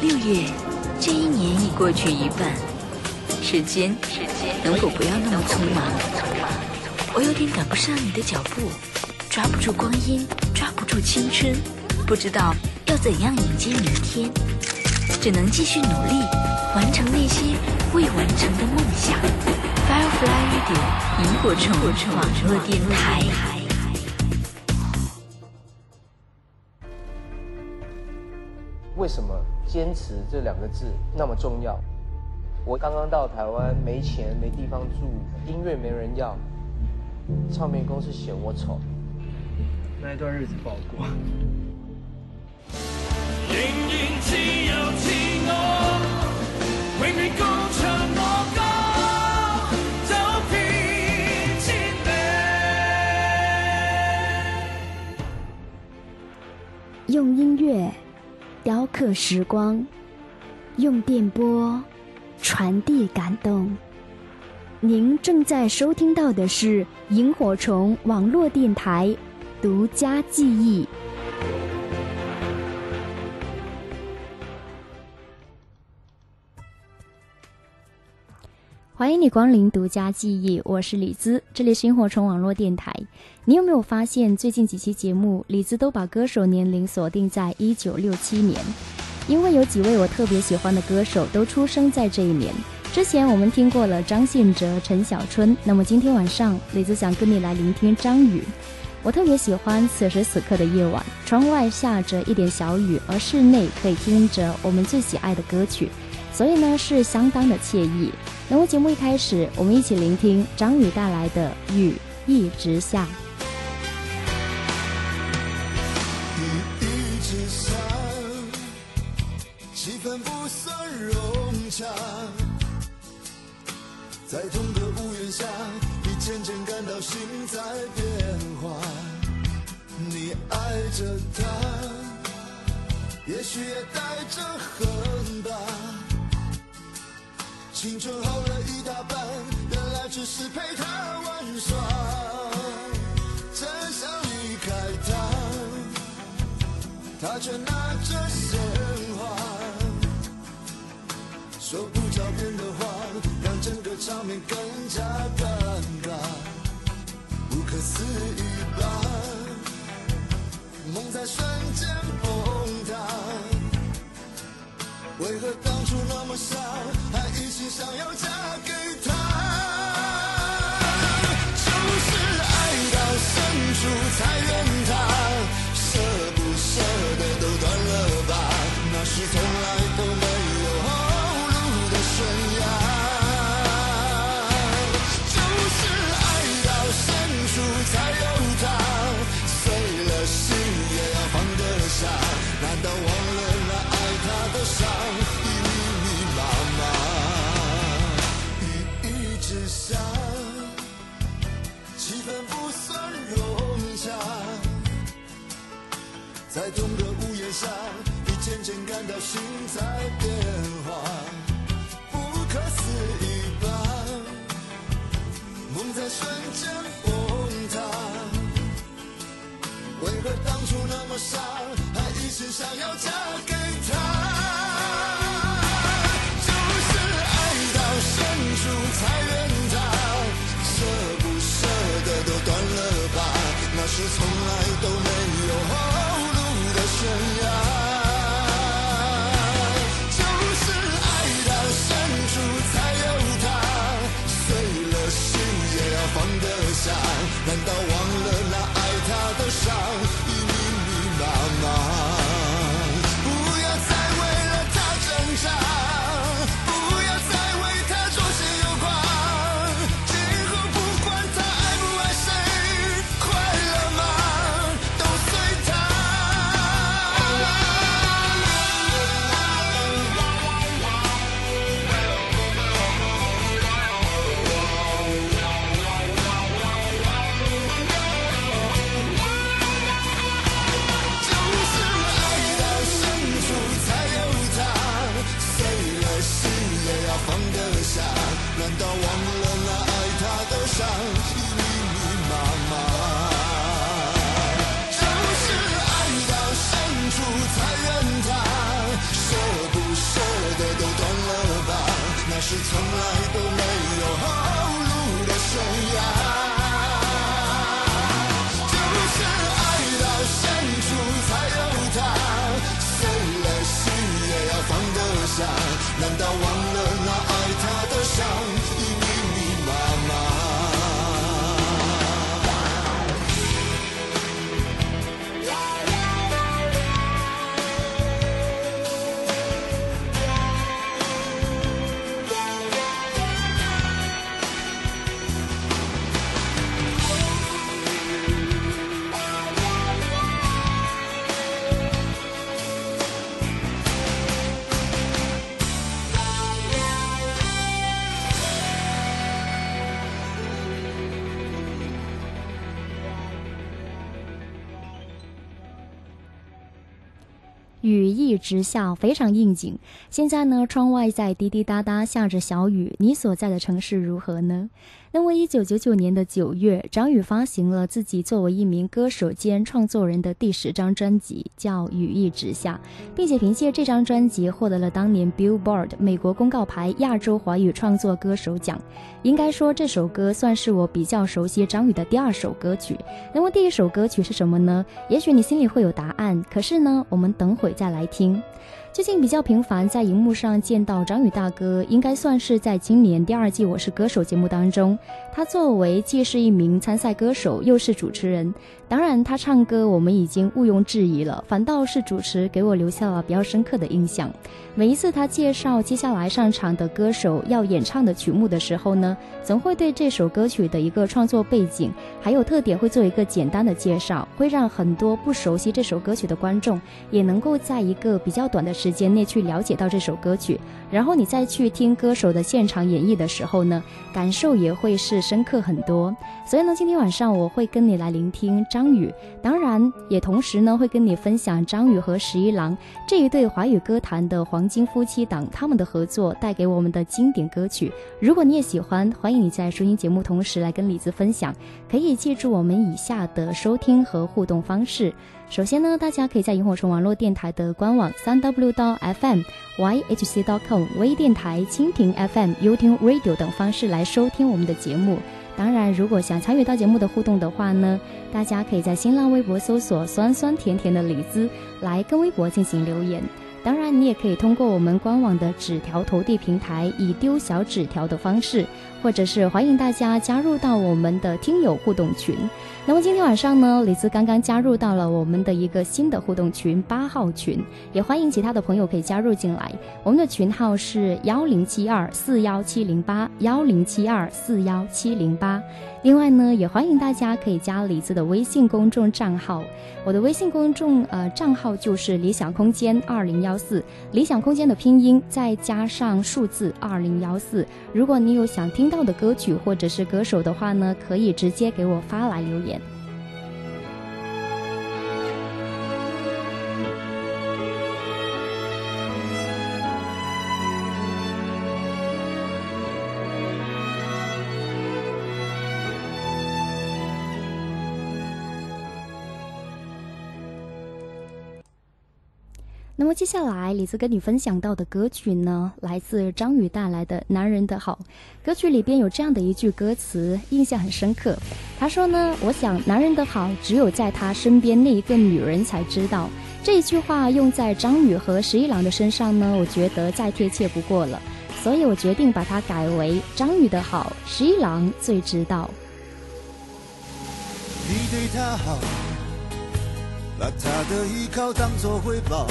六月，这一年已过去一半，时间能否不要那么匆忙？我有点赶不上你的脚步，抓不住光阴，抓不住青春，不知道要怎样迎接明天，只能继续努力，完成那些未完成的梦想。Firefly Radio 萤火虫网络电台。为什么坚持这两个字那么重要？我刚刚到台湾，没钱，没地方住，音乐没人要，唱片公司嫌我丑，那一段日子不好过。用音乐。雕刻时光，用电波传递感动。您正在收听到的是萤火虫网络电台独家记忆。欢迎你光临独家记忆，我是李兹，这里是萤火虫网络电台。你有没有发现，最近几期节目，李兹都把歌手年龄锁定在一九六七年？因为有几位我特别喜欢的歌手都出生在这一年。之前我们听过了张信哲、陈小春，那么今天晚上，李兹想跟你来聆听张宇。我特别喜欢此时此刻的夜晚，窗外下着一点小雨，而室内可以听着我们最喜爱的歌曲，所以呢是相当的惬意。那么节目一开始，我们一起聆听张宇带来的《雨一直下》。雨一直下，气氛不算融洽，在同个屋檐下，你渐渐感到心在变化。你爱着他，也许也带着恨吧。青春耗了一大半，原来只是陪他玩耍。真想离开他，他却拿着鲜花，说不着边的话，让整个场面更加尴尬。不可思议吧，梦在瞬间崩。为何当初那么傻，还一心想要嫁给他？就是爱到深处才在同个屋檐下，你渐渐感到心在变化，不可思议。一直下，非常应景。现在呢，窗外在滴滴答答下着小雨，你所在的城市如何呢？那么，一九九九年的九月，张宇发行了自己作为一名歌手兼创作人的第十张专辑，叫《雨一直下》，并且凭借这张专辑获得了当年 Billboard 美国公告牌亚洲华语创作歌手奖。应该说，这首歌算是我比较熟悉张宇的第二首歌曲。那么，第一首歌曲是什么呢？也许你心里会有答案，可是呢，我们等会再来听。最近比较频繁在荧幕上见到张宇大哥，应该算是在今年第二季《我是歌手》节目当中，他作为既是一名参赛歌手，又是主持人。当然，他唱歌我们已经毋庸置疑了，反倒是主持给我留下了比较深刻的印象。每一次他介绍接下来上场的歌手要演唱的曲目的时候呢，总会对这首歌曲的一个创作背景还有特点会做一个简单的介绍，会让很多不熟悉这首歌曲的观众也能够在一个比较短的时间内去了解到这首歌曲。然后你再去听歌手的现场演绎的时候呢，感受也会是深刻很多。所以呢，今天晚上我会跟你来聆听张宇，当然也同时呢会跟你分享张宇和十一郎这一对华语歌坛的黄金夫妻档他们的合作带给我们的经典歌曲。如果你也喜欢，欢迎你在收听节目同时来跟李子分享。可以记住我们以下的收听和互动方式。首先呢，大家可以在萤火虫网络电台的官网三 w 到 fm yhc dot com 微电台、蜻蜓 FM、YouTube Radio 等方式来收听我们的节目。当然，如果想参与到节目的互动的话呢，大家可以在新浪微博搜索“酸酸甜甜的李子”来跟微博进行留言。当然，你也可以通过我们官网的纸条投递平台，以丢小纸条的方式，或者是欢迎大家加入到我们的听友互动群。那么今天晚上呢，李子刚刚加入到了我们的一个新的互动群八号群，也欢迎其他的朋友可以加入进来。我们的群号是幺零七二四幺七零八幺零七二四幺七零八。另外呢，也欢迎大家可以加李子的微信公众账号，我的微信公众呃账号就是理想空间二零幺四，理想空间的拼音再加上数字二零幺四。如果你有想听到的歌曲或者是歌手的话呢，可以直接给我发来留言。那么接下来，李子跟你分享到的歌曲呢，来自张宇带来的《男人的好》。歌曲里边有这样的一句歌词，印象很深刻。他说呢：“我想男人的好，只有在他身边那一个女人才知道。”这一句话用在张宇和十一郎的身上呢，我觉得再贴切不过了。所以我决定把它改为：张宇的好，十一郎最知道。你对他好，把他的依靠当作回报，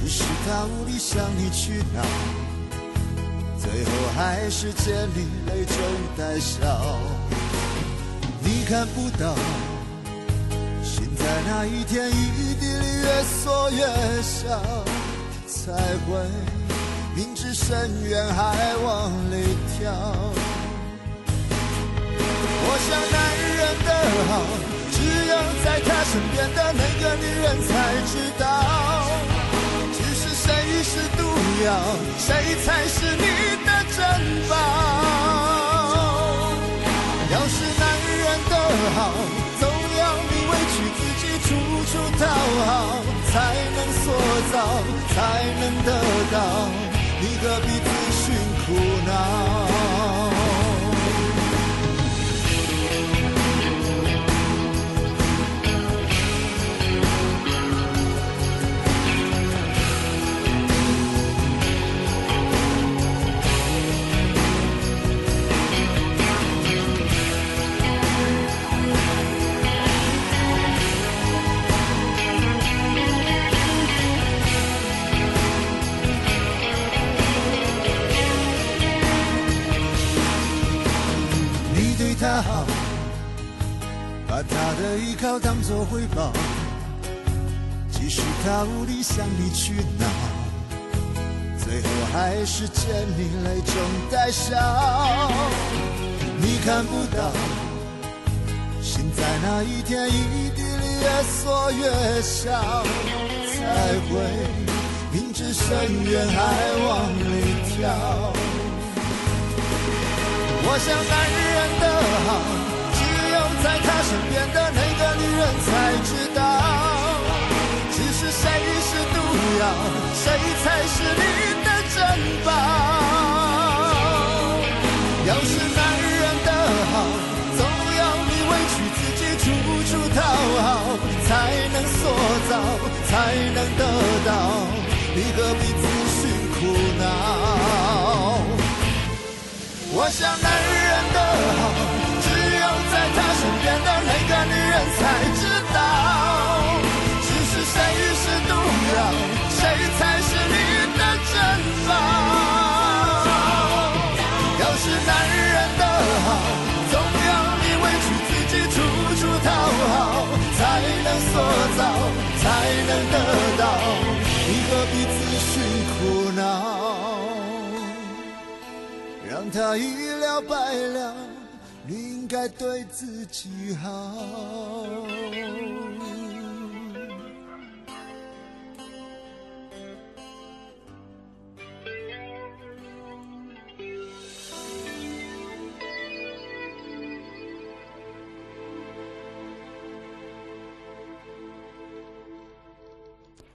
只是他无力向你取闹，最后还是见你泪中带笑。你看不到，心在那一天一地里越缩越小，才会明知深渊还往里跳。我想男人的好，只有在他身边的那个女人才知道。要，谁才是你的珍宝？要是男人的好，总要你委屈自己，处处讨好，才能塑造，才能得到。你何必自寻苦恼？的依靠当作回报，即使他无力向你去闹，最后还是见你泪中带笑。你看不到，心在那一天一地里越缩越小，才会明知深渊还往里跳。我想男人的好。在他身边的那个女人才知道，其实谁是毒药，谁才是你的珍宝。要是男人的好，总要你委屈自己处处讨好，才能塑造，才能得到，你何必自寻苦恼？我想男人的好。他身边的那个女人才知道，其实谁是毒药，谁才是你的珍宝。要是男人的好，总要你委屈自己，处处讨好，才能塑造，才能得到，你何必自寻苦恼，让他一了百了。你应该对自己好。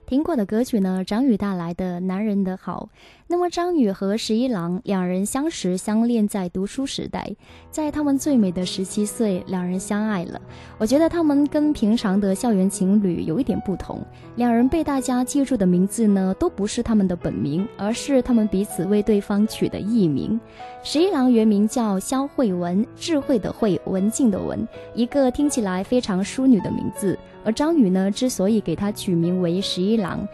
听过的歌曲呢？张宇带来的《男人的好》。那么张宇和十一郎两人相识相恋在读书时代，在他们最美的十七岁，两人相爱了。我觉得他们跟平常的校园情侣有一点不同，两人被大家记住的名字呢，都不是他们的本名，而是他们彼此为对方取的艺名。十一郎原名叫肖慧文，智慧的慧，文静的文，一个听起来非常淑女的名字。而张宇呢，之所以给他取名为十一郎，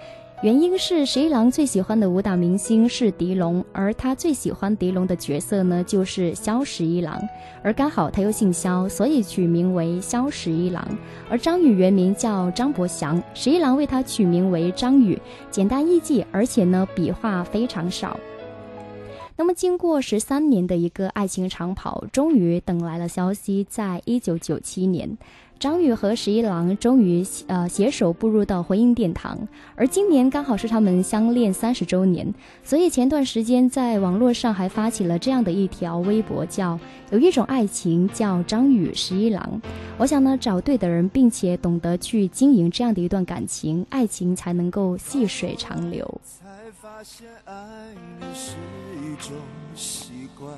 原因是十一郎最喜欢的武打明星是狄龙，而他最喜欢狄龙的角色呢，就是萧十一郎。而刚好他又姓萧，所以取名为萧十一郎。而张宇原名叫张博祥，十一郎为他取名为张宇，简单易记，而且呢笔画非常少。那么经过十三年的一个爱情长跑，终于等来了消息，在一九九七年。张宇和十一郎终于呃携手步入到婚姻殿堂，而今年刚好是他们相恋三十周年，所以前段时间在网络上还发起了这样的一条微博，叫有一种爱情叫张宇十一郎。我想呢，找对的人，并且懂得去经营这样的一段感情，爱情才能够细水长流。才发现爱是一种习惯。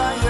笑着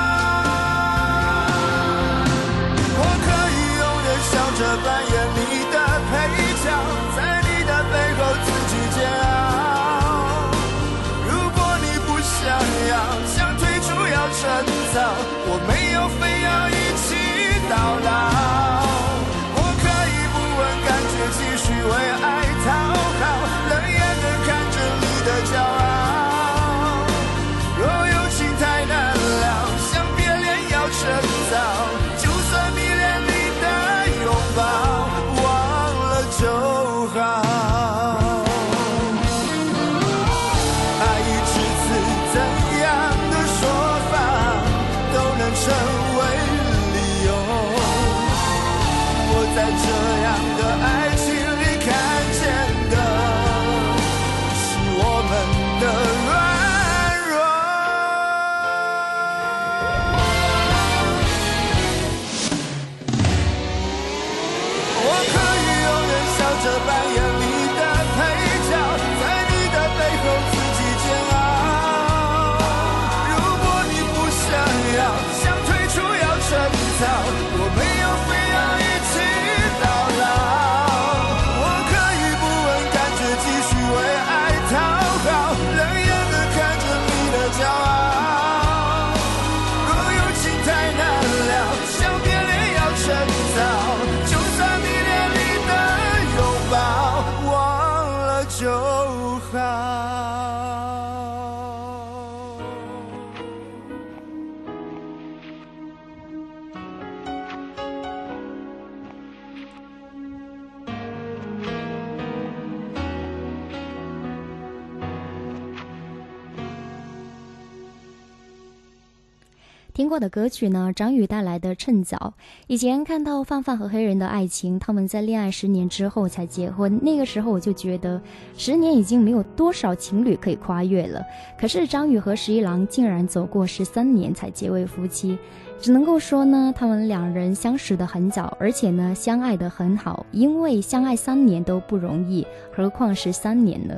听过的歌曲呢？张宇带来的《趁早》。以前看到范范和黑人的爱情，他们在恋爱十年之后才结婚。那个时候我就觉得，十年已经没有多少情侣可以跨越了。可是张宇和十一郎竟然走过十三年才结为夫妻，只能够说呢，他们两人相识的很早，而且呢，相爱的很好。因为相爱三年都不容易，何况十三年呢？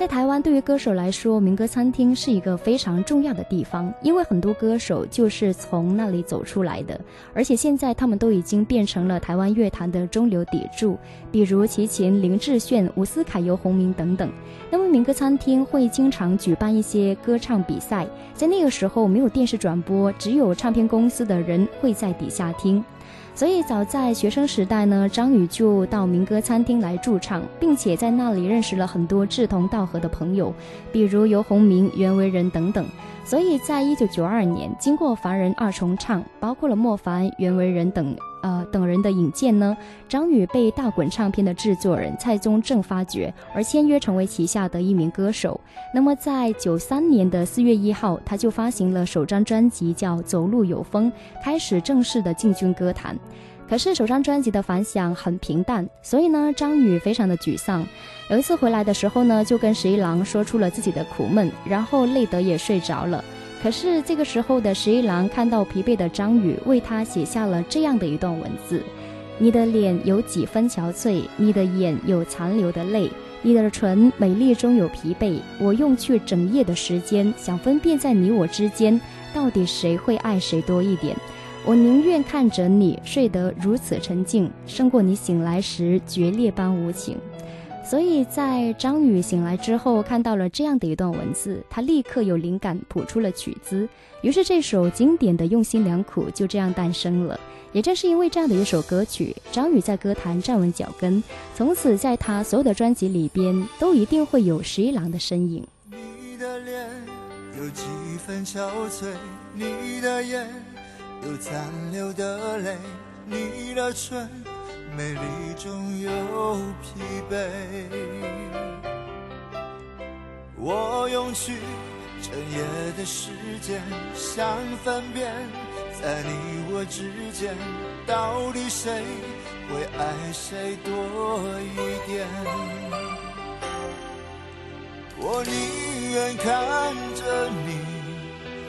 在台湾，对于歌手来说，民歌餐厅是一个非常重要的地方，因为很多歌手就是从那里走出来的。而且现在他们都已经变成了台湾乐坛的中流砥柱，比如齐秦、林志炫、伍思凯、游鸿明等等。那么民歌餐厅会经常举办一些歌唱比赛，在那个时候没有电视转播，只有唱片公司的人会在底下听。所以早在学生时代呢，张宇就到民歌餐厅来驻唱，并且在那里认识了很多志同道合的朋友，比如游鸿明、袁惟仁等等。所以在一九九二年，经过凡人二重唱，包括了莫凡、袁惟仁等。呃，等人的引荐呢，张宇被大滚唱片的制作人蔡宗正发掘，而签约成为旗下的一名歌手。那么，在九三年的四月一号，他就发行了首张专辑，叫《走路有风》，开始正式的进军歌坛。可是，首张专辑的反响很平淡，所以呢，张宇非常的沮丧。有一次回来的时候呢，就跟十一郎说出了自己的苦闷，然后累得也睡着了。可是这个时候的十一郎看到疲惫的张宇，为他写下了这样的一段文字：你的脸有几分憔悴，你的眼有残留的泪，你的唇美丽中有疲惫。我用去整夜的时间，想分辨在你我之间，到底谁会爱谁多一点。我宁愿看着你睡得如此沉静，胜过你醒来时决裂般无情。所以在张宇醒来之后，看到了这样的一段文字，他立刻有灵感谱出了曲子，于是这首经典的《用心良苦》就这样诞生了。也正是因为这样的一首歌曲，张宇在歌坛站稳脚跟，从此在他所有的专辑里边都一定会有十一郎的身影。你的脸有几分憔悴，你的眼有残留的泪，你的唇。美丽中有疲惫，我用去整夜的时间，想分辨在你我之间，到底谁会爱谁多一点？我宁愿看着你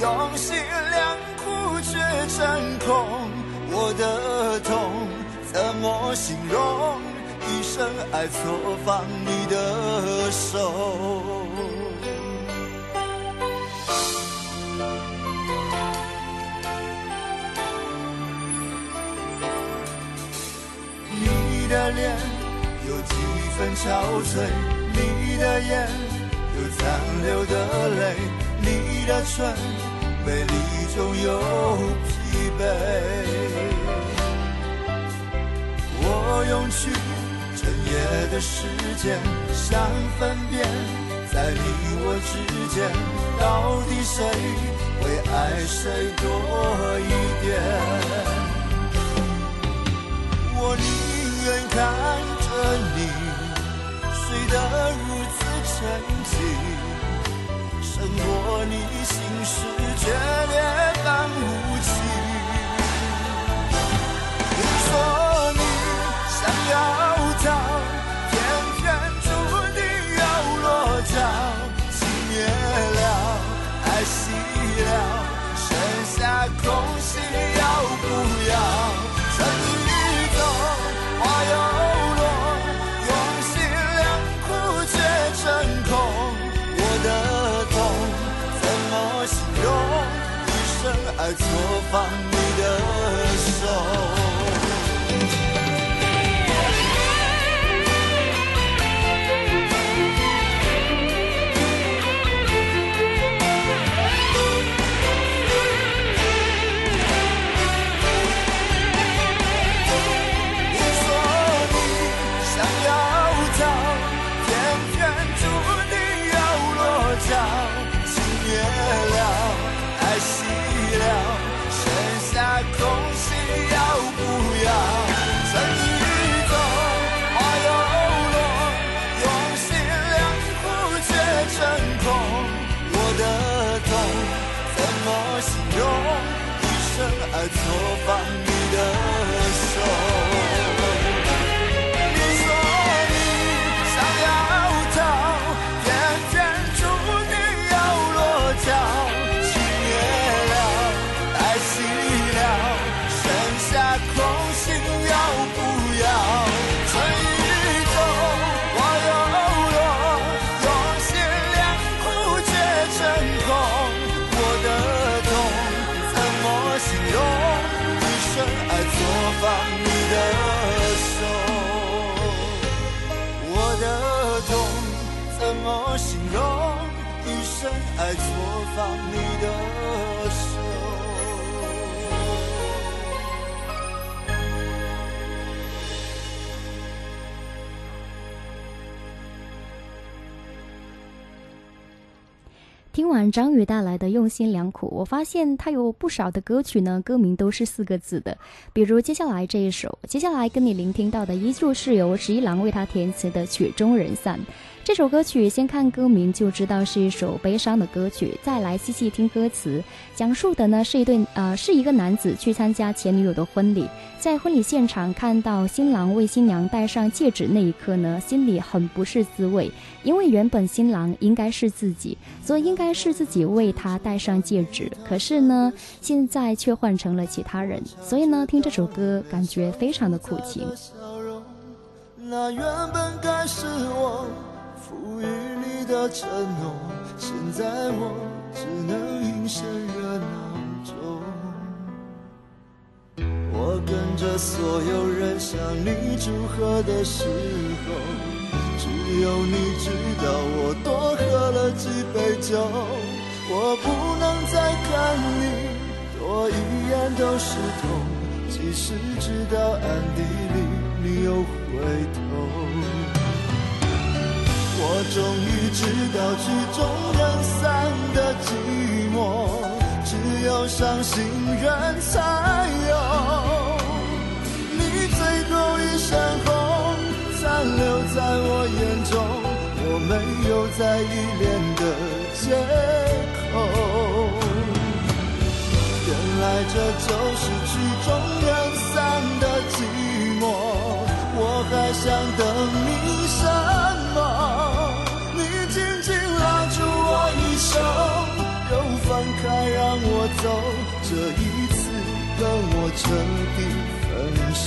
用心良苦却成空。我的痛怎么形容？一生爱错放你的手。你的脸有几分憔悴，你的眼有残留的泪，的唇美丽中有疲惫。我用去整夜的时间，想分辨，在你我之间，到底谁会爱谁多一点？我宁愿看着你睡得如此沉静，过你心事决裂般无情。你说你想要逃，偏偏注定要落脚。情灭了，爱熄了，剩下空心要不要？生爱错放张宇带来的用心良苦，我发现他有不少的歌曲呢，歌名都是四个字的，比如接下来这一首，接下来跟你聆听到的依旧是由十一郎为他填词的《曲终人散》。这首歌曲先看歌名就知道是一首悲伤的歌曲，再来细细听歌词，讲述的呢是一对呃是一个男子去参加前女友的婚礼，在婚礼现场看到新郎为新娘戴上戒指那一刻呢，心里很不是滋味，因为原本新郎应该是自己，所以应该是自己为他戴上戒指，可是呢，现在却换成了其他人，所以呢，听这首歌感觉非常的苦情。笑容，那原本该是我赋予你的承诺，现在我只能隐身热闹中。我跟着所有人向你祝贺的时候，只有你知道我多喝了几杯酒。我不能再看你多一眼都是痛，即使知道暗地里你又回头。我终于知道曲终人散的寂寞，只有伤心人才有。你最后一身红，残留在我眼中，我没有再依恋的借口。原来这就是曲终人散的寂寞，我还想等你什么？你紧紧拉住我衣袖，又放开让我走，这一次跟我彻底分手。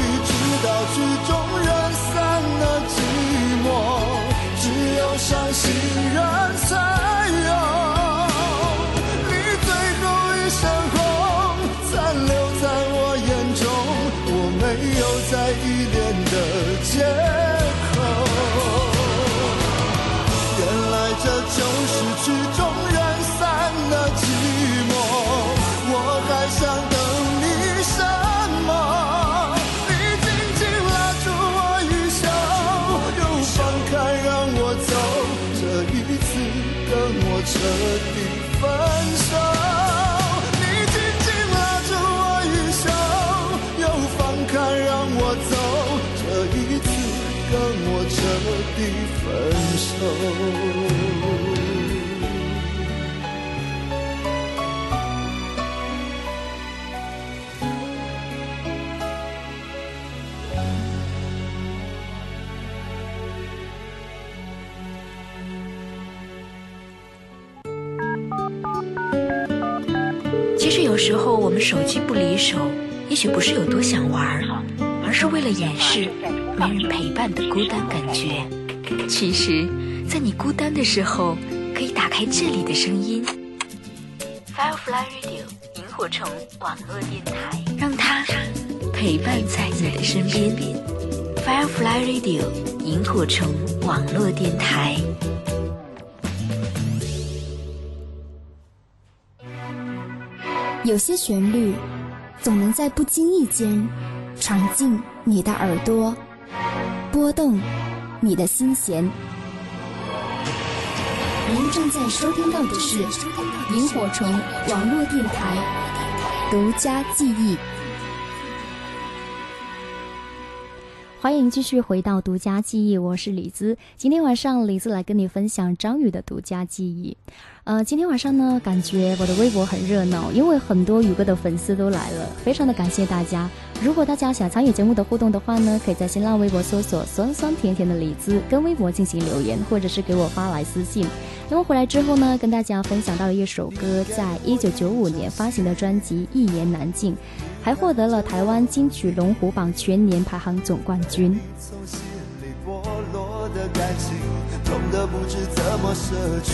伤心人才时候我们手机不离手，也许不是有多想玩，而是为了掩饰没人陪伴的孤单感觉。其实，在你孤单的时候，可以打开这里的声音，Firefly Radio 萤火虫网络电台，让它陪伴在你的身边。Firefly Radio 萤火虫网络电台。有些旋律，总能在不经意间闯进你的耳朵，拨动你的心弦。您正在收听到的是萤火虫网络电台独家记忆。欢迎继续回到独家记忆，我是李子。今天晚上，李子来跟你分享张宇的独家记忆。呃，今天晚上呢，感觉我的微博很热闹，因为很多宇哥的粉丝都来了，非常的感谢大家。如果大家想参与节目的互动的话呢，可以在新浪微博搜索“酸酸甜甜的李子”，跟微博进行留言，或者是给我发来私信。那么回来之后呢，跟大家分享到了一首歌，在一九九五年发行的专辑《一言难尽》。还获得了台湾金曲龙虎榜全年排行总冠军。从心里剥落的感情，痛得不知怎么舍去。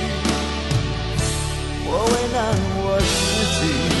我为难我自己。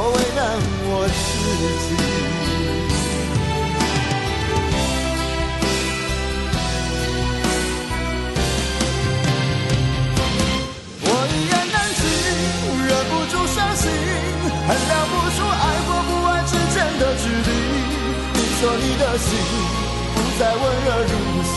我为难我自己，我一言难尽，忍不住伤心，衡量不出爱或不爱之间的距离。你说你的心不再温热如昔，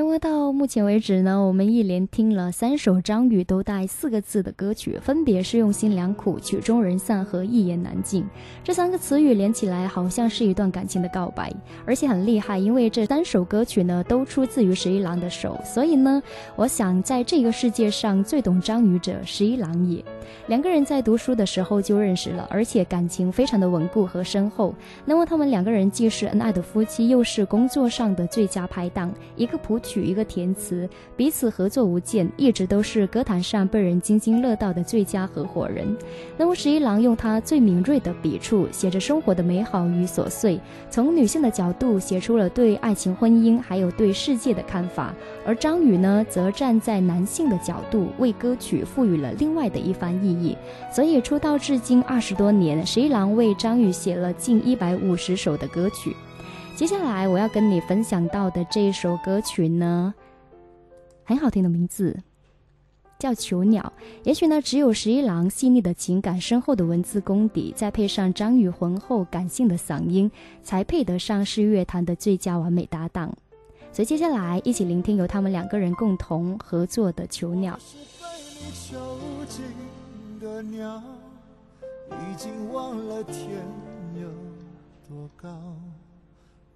那么到目前为止呢，我们一连听了三首张宇都带四个字的歌曲，分别是“用心良苦”、“曲终人散”和“一言难尽”。这三个词语连起来，好像是一段感情的告白，而且很厉害，因为这三首歌曲呢都出自于十一郎的手，所以呢，我想在这个世界上最懂张宇者，十一郎也。两个人在读书的时候就认识了，而且感情非常的稳固和深厚。那么他们两个人既是恩爱的夫妻，又是工作上的最佳拍档，一个普，取一个填词，彼此合作无间，一直都是歌坛上被人津津乐道的最佳合伙人。那么十一郎用他最敏锐的笔触写着生活的美好与琐碎，从女性的角度写出了对爱情、婚姻还有对世界的看法。而张宇呢，则站在男性的角度，为歌曲赋予了另外的一番。意义，所以出道至今二十多年，十一郎为张宇写了近一百五十首的歌曲。接下来我要跟你分享到的这一首歌曲呢，很好听的名字，叫《囚鸟》。也许呢，只有十一郎细腻的情感、深厚的文字功底，再配上张宇浑厚感性的嗓音，才配得上是乐坛的最佳完美搭档。所以接下来一起聆听由他们两个人共同合作的《囚鸟》。的鸟已经忘了天有多高。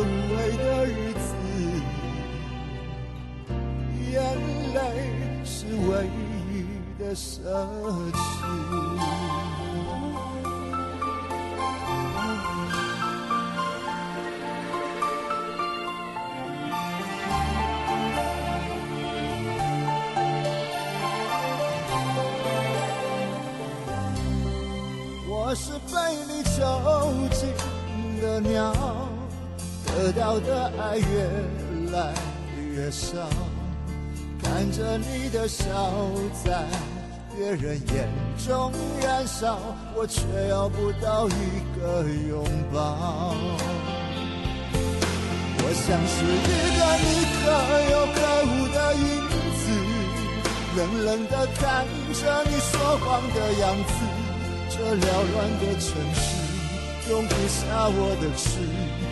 无味的日子，眼泪是唯一的奢侈。我是被你囚禁的鸟，得到的爱越来越少，看着你的笑在别人眼中燃烧，我却要不到一个拥抱。我像是一个你可有可无的影子，冷冷的看着你说谎的样子。这缭乱的城市容不下我的痴，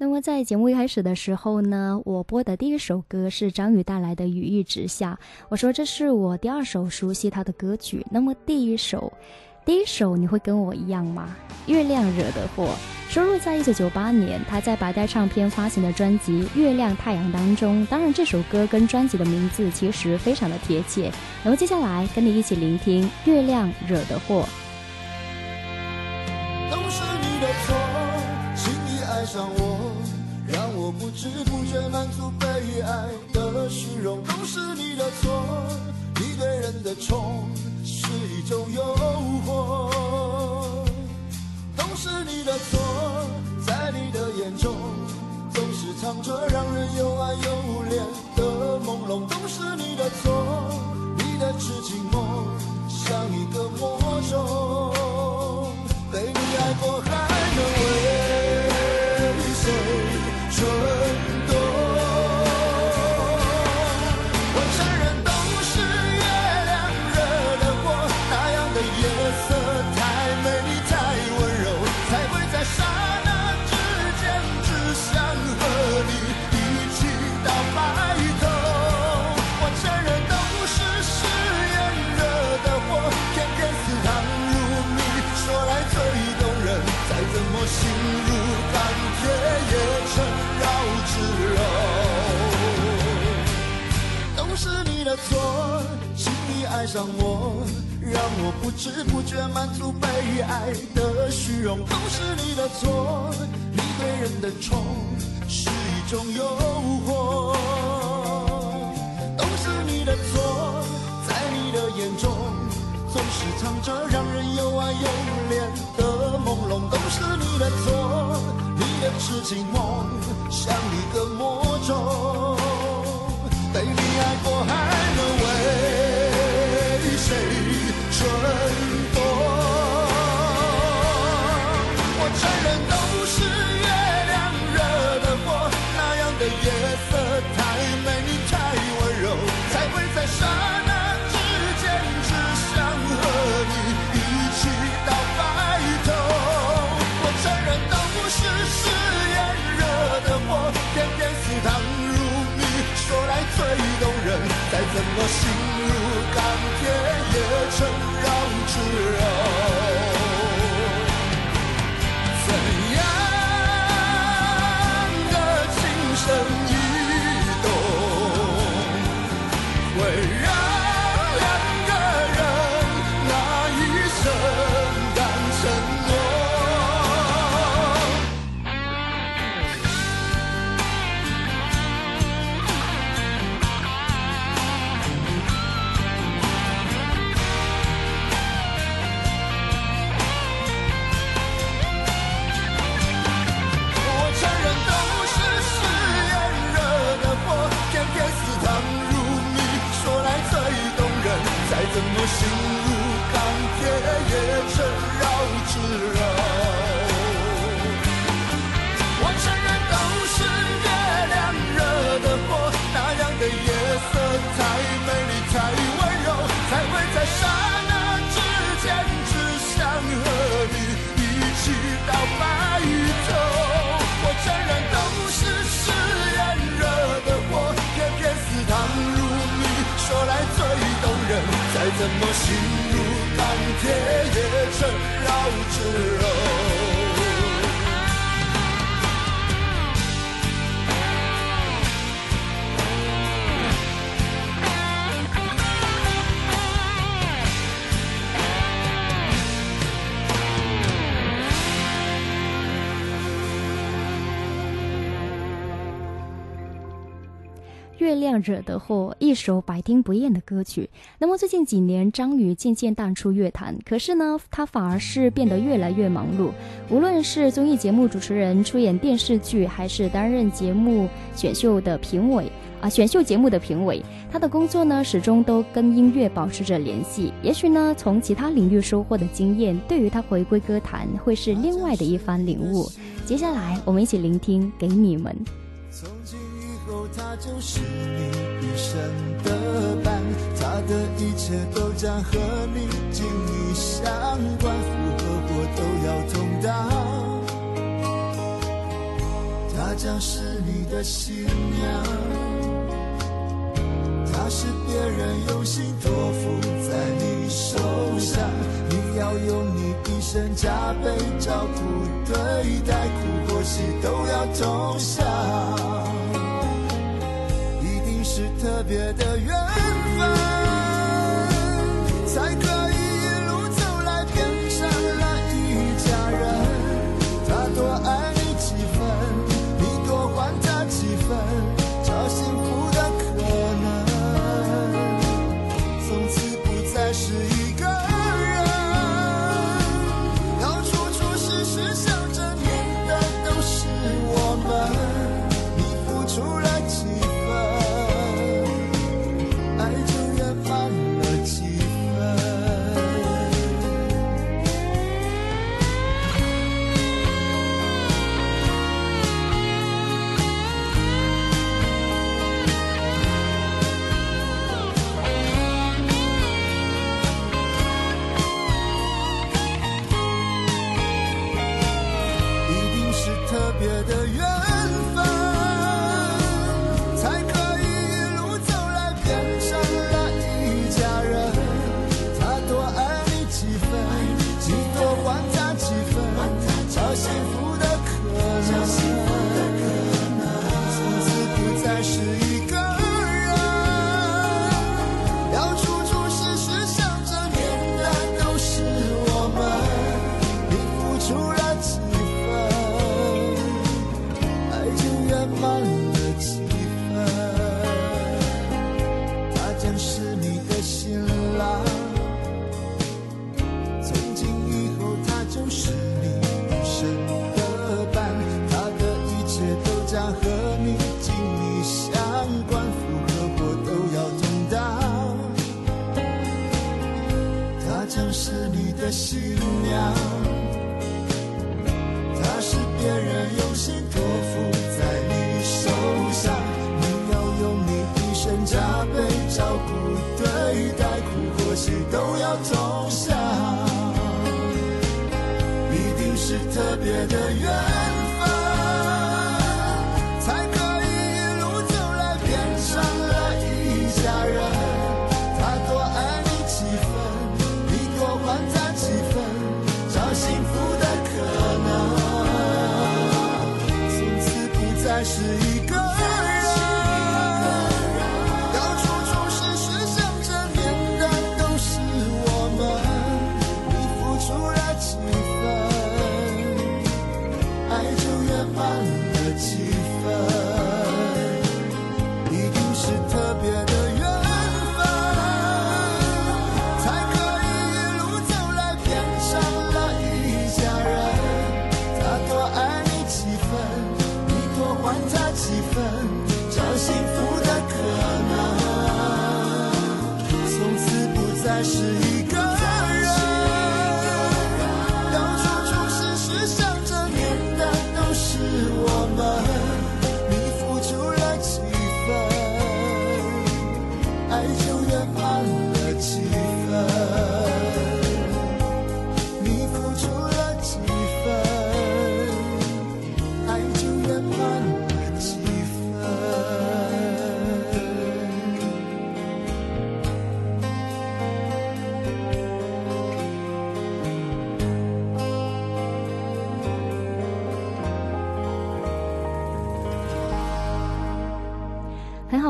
那么在节目一开始的时候呢，我播的第一首歌是张宇带来的《雨一直下》。我说这是我第二首熟悉他的歌曲。那么第一首，第一首你会跟我一样吗？月亮惹的祸，收录在一九九八年他在百代唱片发行的专辑《月亮太阳》当中。当然，这首歌跟专辑的名字其实非常的贴切。那么接下来跟你一起聆听《月亮惹的祸》。都是你的错，轻易爱上我我。不知不觉满足被爱的虚荣，都是你的错。你对人的宠是一种诱惑，都是你的错。在你的眼中，总是藏着让人又爱又怜的朦胧，都是你的错。你的痴情梦像一个魔咒，被你爱过还能为谁？上我，让我不知不觉满足被爱的虚荣，都是你的错。你对人的宠是一种诱惑，都是你的错。在你的眼中，总是藏着让人又爱又怜的朦胧，都是你的错。你的痴情梦像一个魔咒，被你爱过还我心如钢铁也成怎么心如钢铁，也成绕指亮惹的祸，一首百听不厌的歌曲。那么最近几年，张宇渐渐淡出乐坛，可是呢，他反而是变得越来越忙碌。无论是综艺节目主持人、出演电视剧，还是担任节目选秀的评委啊，选秀节目的评委，他的工作呢，始终都跟音乐保持着联系。也许呢，从其他领域收获的经验，对于他回归歌坛，会是另外的一番领悟。接下来，我们一起聆听《给你们》。她，就是你一生的伴，他的一切都将和你紧密相关，福和祸都要同当。他将是你的新娘，他是别人用心托付在你手上，你要用你一生加倍照顾对待，苦或喜都要同享。是特别的缘分，才可以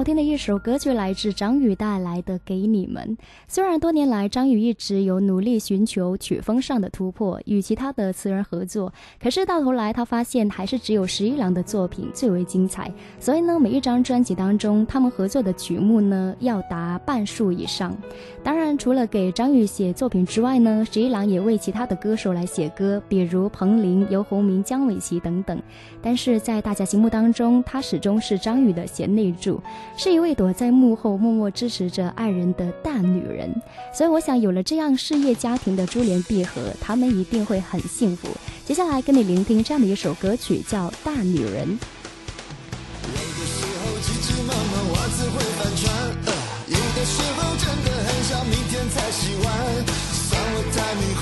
听的一首歌曲来自张宇带来的《给你们》。虽然多年来张宇一直有努力寻求曲风上的突破，与其他的词人合作，可是到头来他发现还是只有十一郎的作品最为精彩。所以呢，每一张专辑当中他们合作的曲目呢要达半数以上。当然，除了给张宇写作品之外呢，十一郎也为其他的歌手来写歌，比如彭羚、尤鸿明、姜伟琪等等。但是在大家心目当中，他始终是张宇的贤内助。是。这一位躲在幕后默默支持着爱人的大女人，所以我想有了这样事业家庭的珠联璧合，他们一定会很幸福。接下来跟你聆听这样的一首歌曲，叫《大女人》。有的时候真的很想明天洗碗，算我太迷。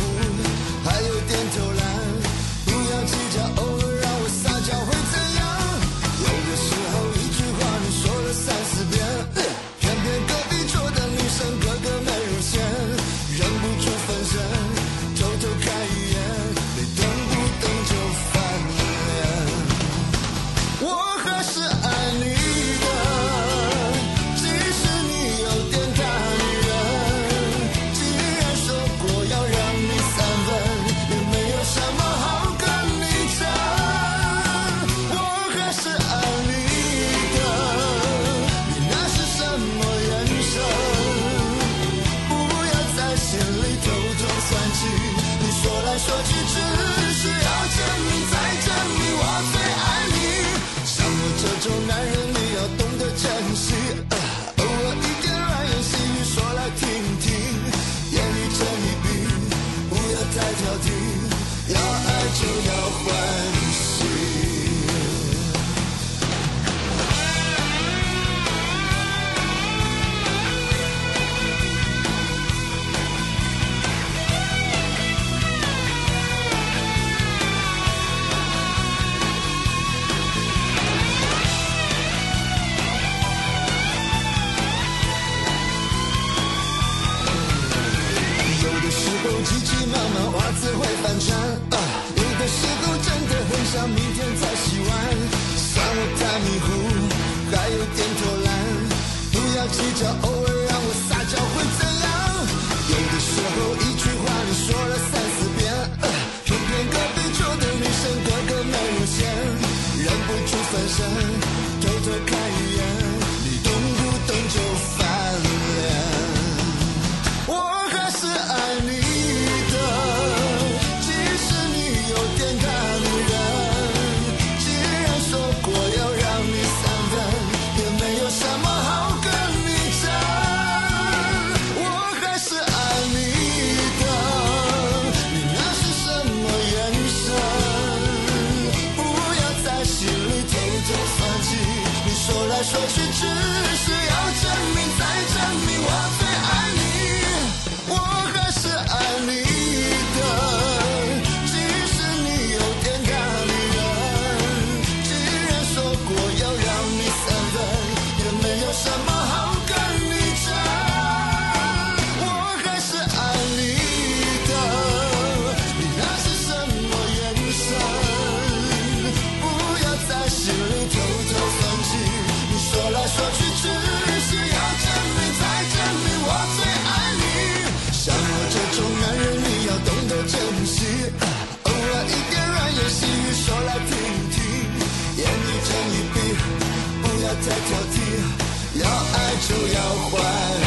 挑剔，要爱就要还。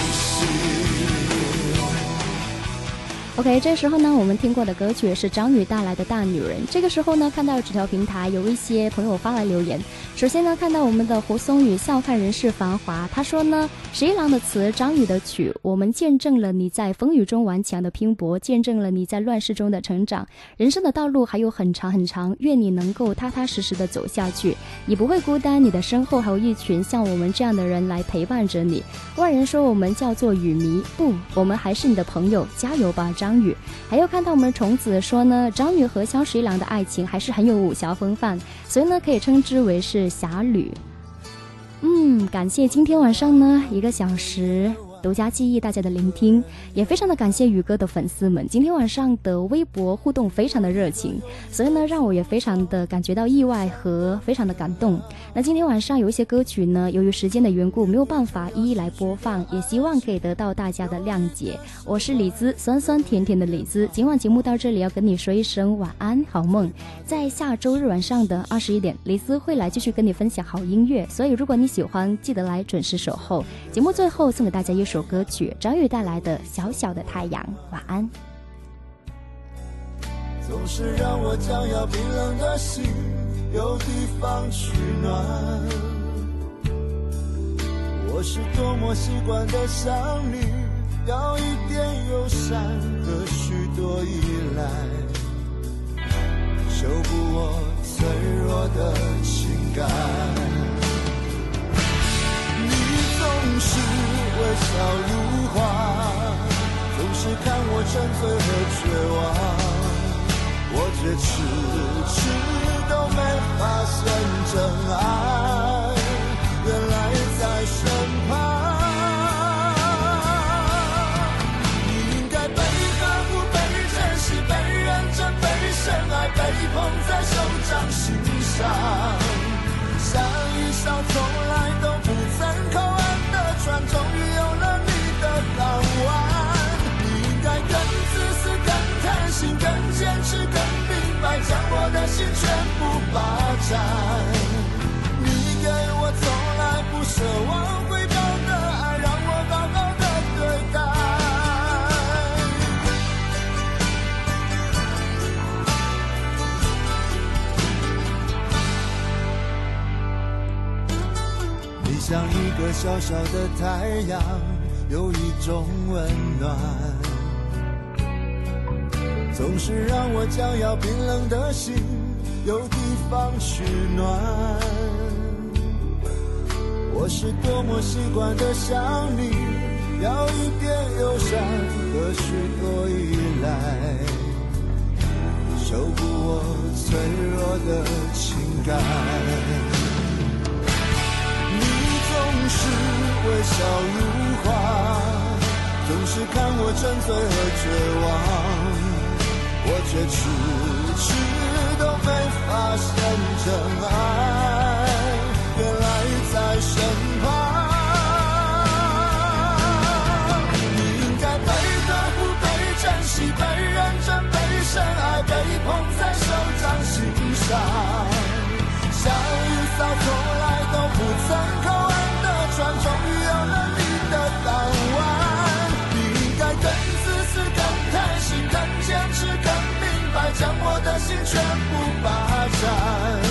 OK，这时候呢，我们听过的歌曲是张宇带来的《大女人》。这个时候呢，看到纸条平台有一些朋友发来留言。首先呢，看到我们的胡松宇笑看人世繁华，他说呢，十一郎的词，张宇的曲，我们见证了你在风雨中顽强的拼搏，见证了你在乱世中的成长。人生的道路还有很长很长，愿你能够踏踏实实的走下去，你不会孤单，你的身后还有一群像我们这样的人来陪伴着你。外人说我们叫做雨迷，不，我们还是你的朋友，加油吧，张。张宇，还有看到我们虫子说呢，张宇和萧十一郎的爱情还是很有武侠风范，所以呢可以称之为是侠侣。嗯，感谢今天晚上呢一个小时。独家记忆，大家的聆听也非常的感谢宇哥的粉丝们，今天晚上的微博互动非常的热情，所以呢，让我也非常的感觉到意外和非常的感动。那今天晚上有一些歌曲呢，由于时间的缘故，没有办法一一来播放，也希望可以得到大家的谅解。我是李子，酸酸甜甜的李子。今晚节目到这里，要跟你说一声晚安，好梦。在下周日晚上的二十一点，李子会来继续跟你分享好音乐，所以如果你喜欢，记得来准时守候。节目最后送给大家一。首歌曲，张宇带来的《小小的太阳》，晚安。总是让我将要冰冷的心有地方取暖。我是多么习惯的想你，要一点友善和许多依赖，修补我脆弱的情感。我却霸占。你给我从来不奢望回报的爱，让我好好的对待。你像一个小小的太阳，有一种温暖。总是让我将要冰冷的心有地方取暖。我是多么习惯的想你，要一点友善和许多依赖，修补我脆弱的情感。你总是微笑如花，总是看我沉醉和绝望。我却迟迟发现真爱，原来在身旁。你应该被呵护、被珍惜、被认真、被深爱、被捧在手掌心上，像一艘从来都不曾靠岸的船，终于有了你的港湾。你应该更自私、更贪心、更坚持。更明白将我的心全部霸 time.